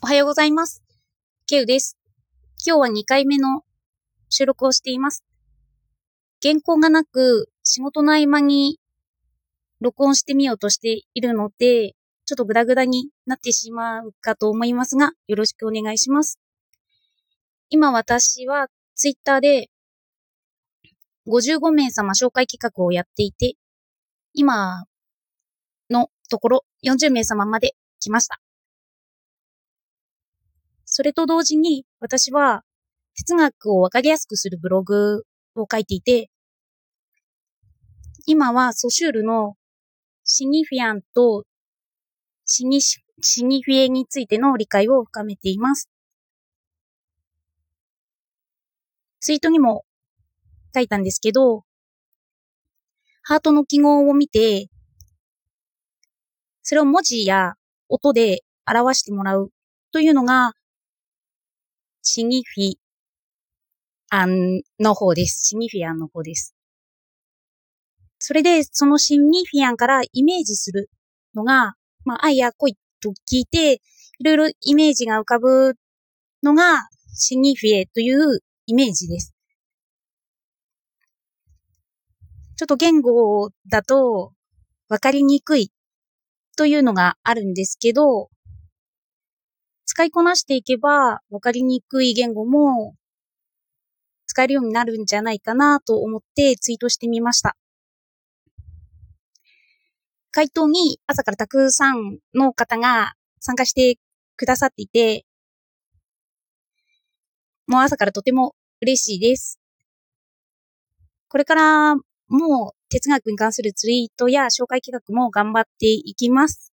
おはようございます。ケウです。今日は2回目の収録をしています。原稿がなく、仕事の合間に録音してみようとしているので、ちょっとグダグダになってしまうかと思いますが、よろしくお願いします。今私はツイッターで55名様紹介企画をやっていて、今のところ40名様まで来ました。それと同時に私は哲学をわかりやすくするブログを書いていて、今はソシュールのシニフィアンとシニシシニフィエについての理解を深めています。ツイートにも書いたんですけど、ハートの記号を見て、それを文字や音で表してもらうというのが、シニフィアンの方です。シニフィアンの方です。それで、そのシニフィアンからイメージするのが、まあ、愛や恋と聞いて、いろいろイメージが浮かぶのが、シニフィエというイメージです。ちょっと言語だと分かりにくいというのがあるんですけど、使いこなしていけば分かりにくい言語も使えるようになるんじゃないかなと思ってツイートしてみました。回答に朝からたくさんの方が参加してくださっていて、もう朝からとても嬉しいです。これからもう哲学に関するツイートや紹介企画も頑張っていきます。